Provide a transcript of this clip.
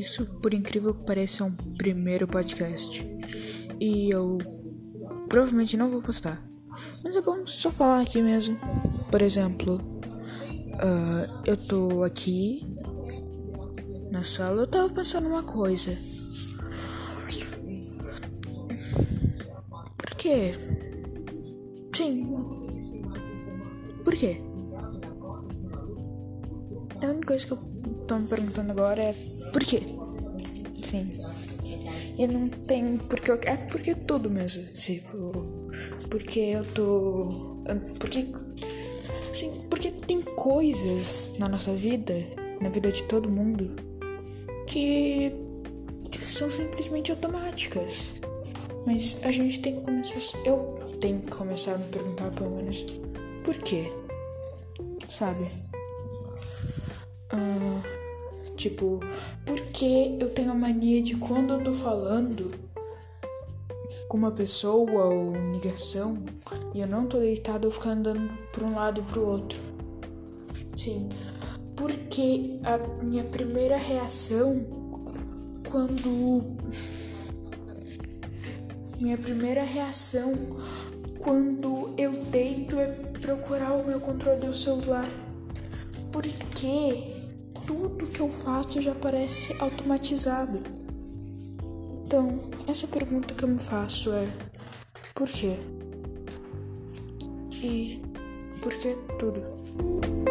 Isso, por incrível que pareça, é um primeiro podcast. E eu provavelmente não vou postar. Mas é bom só falar aqui mesmo. Por exemplo, uh, eu tô aqui na sala, eu tava pensando uma coisa. Por quê? Sim. Por quê? A única coisa que eu tô me perguntando agora é por quê? Sim. E não tem porque eu, é porque tudo mesmo, tipo, porque eu tô porque sim, porque tem coisas na nossa vida, na vida de todo mundo que, que são simplesmente automáticas. Mas a gente tem que começar, eu tenho que começar a me perguntar pelo menos por quê? Sabe? Uh, tipo, porque eu tenho a mania de quando eu tô falando com uma pessoa ou ligação e eu não tô deitado, eu fico andando pra um lado e pro outro. Sim. Porque a minha primeira reação quando. Minha primeira reação quando eu deito é procurar o meu controle do celular. Porque tudo que eu faço já parece automatizado. Então, essa pergunta que eu me faço é: por quê? E por que tudo?